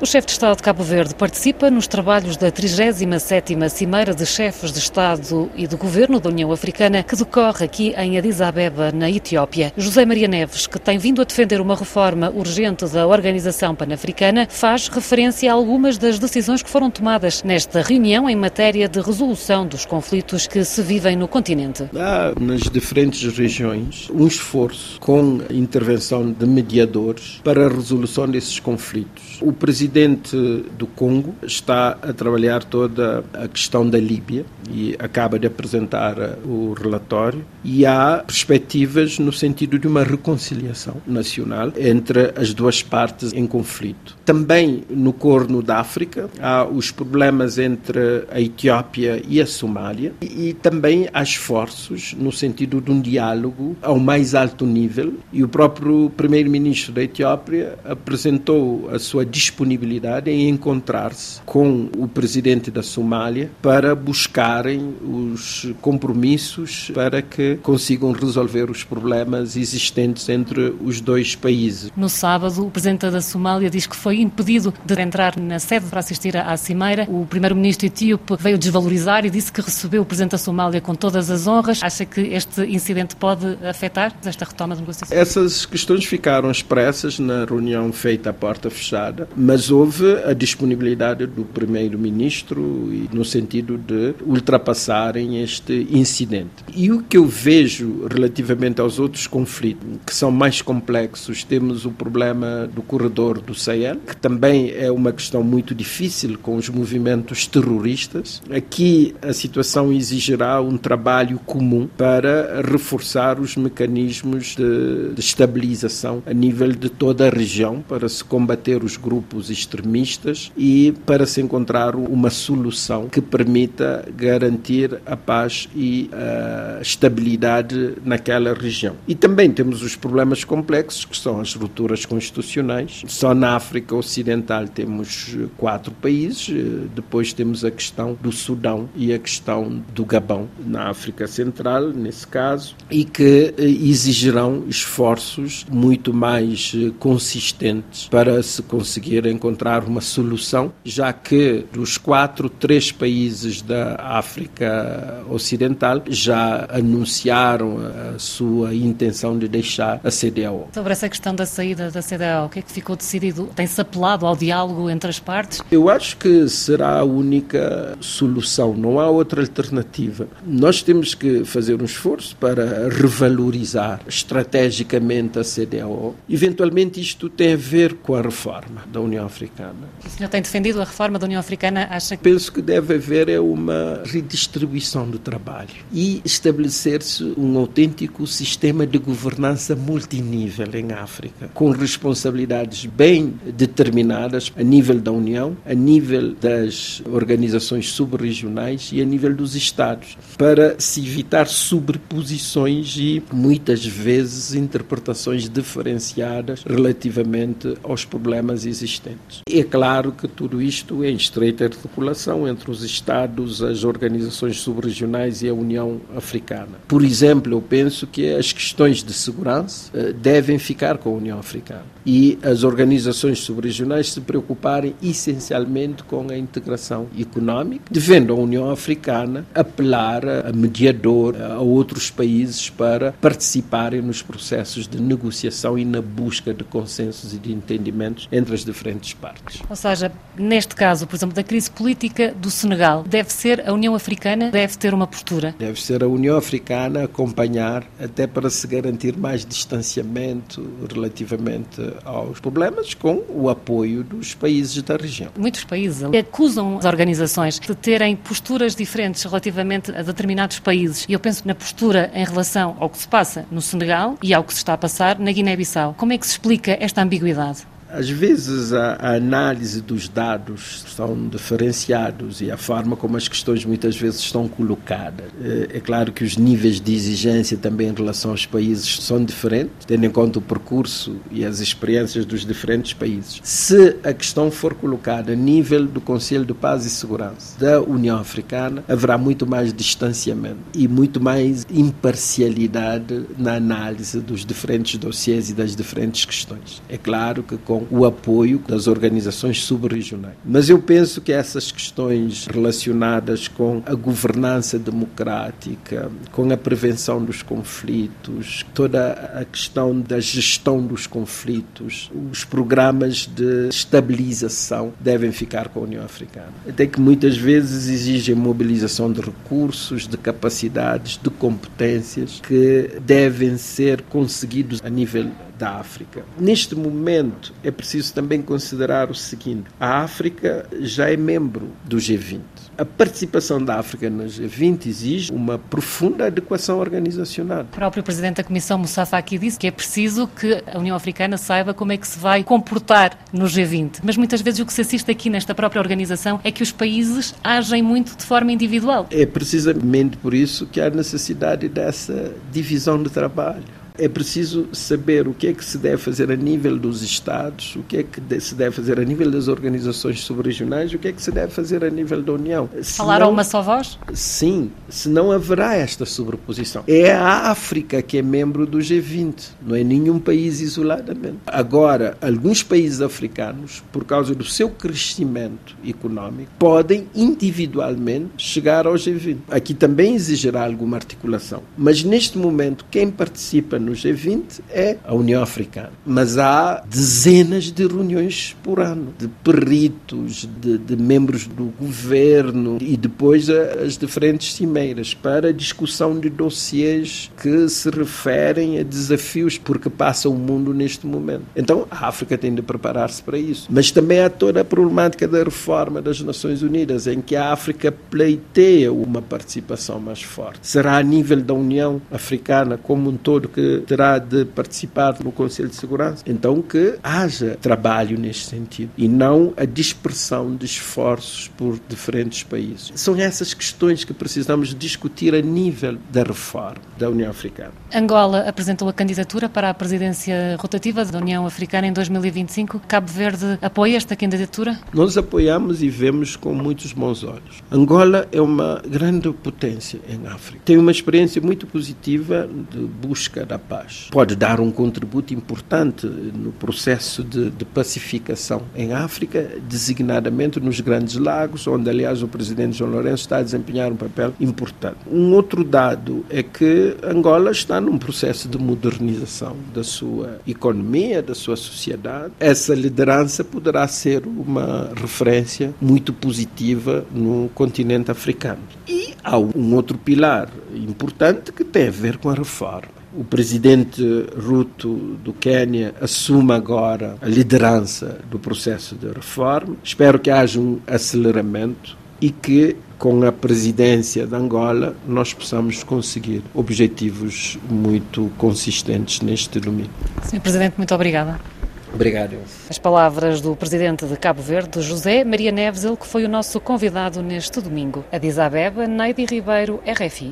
O chefe de Estado de Cabo Verde participa nos trabalhos da 37ª Cimeira de Chefes de Estado e de Governo da União Africana, que decorre aqui em Addis Abeba, na Etiópia. José Maria Neves, que tem vindo a defender uma reforma urgente da Organização Pan-Africana, faz referência a algumas das decisões que foram tomadas nesta reunião em matéria de resolução dos conflitos que se vivem no continente. Há nas diferentes regiões um esforço com a intervenção de mediadores para a resolução desses conflitos. O presidente presidente do Congo está a trabalhar toda a questão da Líbia e acaba de apresentar o relatório e há perspectivas no sentido de uma reconciliação nacional entre as duas partes em conflito. Também no Corno da África há os problemas entre a Etiópia e a Somália e, e também há esforços no sentido de um diálogo ao mais alto nível e o próprio primeiro-ministro da Etiópia apresentou a sua disponibilidade disponibilidade em encontrar-se com o presidente da Somália para buscarem os compromissos para que consigam resolver os problemas existentes entre os dois países. No sábado, o presidente da Somália diz que foi impedido de entrar na sede para assistir à cimeira. O primeiro-ministro etíope veio desvalorizar e disse que recebeu o presidente da Somália com todas as honras. Acha que este incidente pode afetar esta retoma de negociações? Essas questões ficaram expressas na reunião feita à porta fechada, mas houve a disponibilidade do primeiro-ministro no sentido de ultrapassarem este incidente. E o que eu vejo relativamente aos outros conflitos, que são mais complexos, temos o problema do corredor do Sahel, que também é uma questão muito difícil com os movimentos terroristas. Aqui a situação exigirá um trabalho comum para reforçar os mecanismos de, de estabilização a nível de toda a região para se combater os grupos extremistas e para se encontrar uma solução que permita garantir a paz e a estabilidade naquela região. E também temos os problemas complexos, que são as rupturas constitucionais. Só na África Ocidental temos quatro países, depois temos a questão do Sudão e a questão do Gabão, na África Central, nesse caso, e que exigirão esforços muito mais consistentes para se conseguir encontrar encontrar uma solução, já que dos quatro, três países da África Ocidental já anunciaram a sua intenção de deixar a CDAO. Sobre essa questão da saída da CDAO, o que é que ficou decidido? Tem-se apelado ao diálogo entre as partes? Eu acho que será a única solução, não há outra alternativa. Nós temos que fazer um esforço para revalorizar estrategicamente a CDAO. Eventualmente isto tem a ver com a reforma da União Africana. O senhor tem defendido a reforma da União Africana? Acha que... Penso que deve haver é uma redistribuição do trabalho e estabelecer-se um autêntico sistema de governança multinível em África, com responsabilidades bem determinadas a nível da União, a nível das organizações subregionais e a nível dos Estados, para se evitar sobreposições e muitas vezes interpretações diferenciadas relativamente aos problemas existentes. É claro que tudo isto é em estreita articulação entre os Estados, as organizações subregionais e a União Africana. Por exemplo, eu penso que as questões de segurança eh, devem ficar com a União Africana e as organizações subregionais se preocuparem essencialmente com a integração económica, devendo a União Africana apelar a mediador a outros países para participarem nos processos de negociação e na busca de consensos e de entendimentos entre as diferentes partes. Ou seja, neste caso, por exemplo, da crise política do Senegal, deve ser a União Africana, deve ter uma postura? Deve ser a União Africana acompanhar, até para se garantir mais distanciamento relativamente aos problemas, com o apoio dos países da região. Muitos países acusam as organizações de terem posturas diferentes relativamente a determinados países. E eu penso na postura em relação ao que se passa no Senegal e ao que se está a passar na Guiné-Bissau. Como é que se explica esta ambiguidade? Às vezes a, a, análise dos dados são diferenciados e a forma como as questões muitas vezes estão colocadas. É, é, claro que os níveis de exigência também em relação aos países são diferentes, tendo em conta o percurso e as experiências dos diferentes países. Se a questão for colocada a nível do Conselho de Paz e Segurança da União Africana, haverá muito mais distanciamento e muito mais imparcialidade na análise dos diferentes dossiês e das diferentes questões. É claro que com com o apoio das organizações subregionais. Mas eu penso que essas questões relacionadas com a governança democrática, com a prevenção dos conflitos, toda a questão da gestão dos conflitos, os programas de estabilização devem ficar com a União Africana. Até que muitas vezes exigem mobilização de recursos, de capacidades, de competências que devem ser conseguidos a nível da África. Neste momento, é preciso também considerar o seguinte: a África já é membro do G20. A participação da África no G20 exige uma profunda adequação organizacional. O próprio Presidente da Comissão, Moussa Faki, disse que é preciso que a União Africana saiba como é que se vai comportar no G20. Mas muitas vezes o que se assiste aqui nesta própria organização é que os países agem muito de forma individual. É precisamente por isso que há necessidade dessa divisão de trabalho é preciso saber o que é que se deve fazer a nível dos Estados, o que é que se deve fazer a nível das organizações subregionais, o que é que se deve fazer a nível da União. Falar a uma só voz? Sim, senão haverá esta sobreposição. É a África que é membro do G20, não é nenhum país isoladamente. Agora, alguns países africanos, por causa do seu crescimento econômico, podem individualmente chegar ao G20. Aqui também exigirá alguma articulação. Mas neste momento, quem participa no G20 é a União Africana. Mas há dezenas de reuniões por ano, de peritos, de, de membros do governo e depois as diferentes cimeiras para discussão de dossiês que se referem a desafios porque passa o mundo neste momento. Então a África tem de preparar-se para isso. Mas também há toda a problemática da reforma das Nações Unidas, em que a África pleiteia uma participação mais forte. Será a nível da União Africana como um todo que terá de participar no Conselho de Segurança. Então que haja trabalho neste sentido e não a dispersão de esforços por diferentes países. São essas questões que precisamos discutir a nível da reforma da União Africana. Angola apresentou a candidatura para a presidência rotativa da União Africana em 2025. Cabo Verde apoia esta candidatura? Nós apoiamos e vemos com muitos bons olhos. Angola é uma grande potência em África. Tem uma experiência muito positiva de busca da paz. Pode dar um contributo importante no processo de, de pacificação em África, designadamente nos Grandes Lagos, onde, aliás, o presidente João Lourenço está a desempenhar um papel importante. Um outro dado é que Angola está num processo de modernização da sua economia, da sua sociedade. Essa liderança poderá ser uma referência muito positiva no continente africano. E há um outro pilar importante que tem a ver com a reforma o presidente Ruto do Quênia assume agora a liderança do processo de reforma. Espero que haja um aceleramento e que com a presidência de Angola nós possamos conseguir objetivos muito consistentes neste domingo. Senhor Presidente, muito obrigada. Obrigado. As palavras do presidente de Cabo Verde, José Maria Neves, ele que foi o nosso convidado neste domingo. Addis Abeba, Neide Ribeiro, RFI.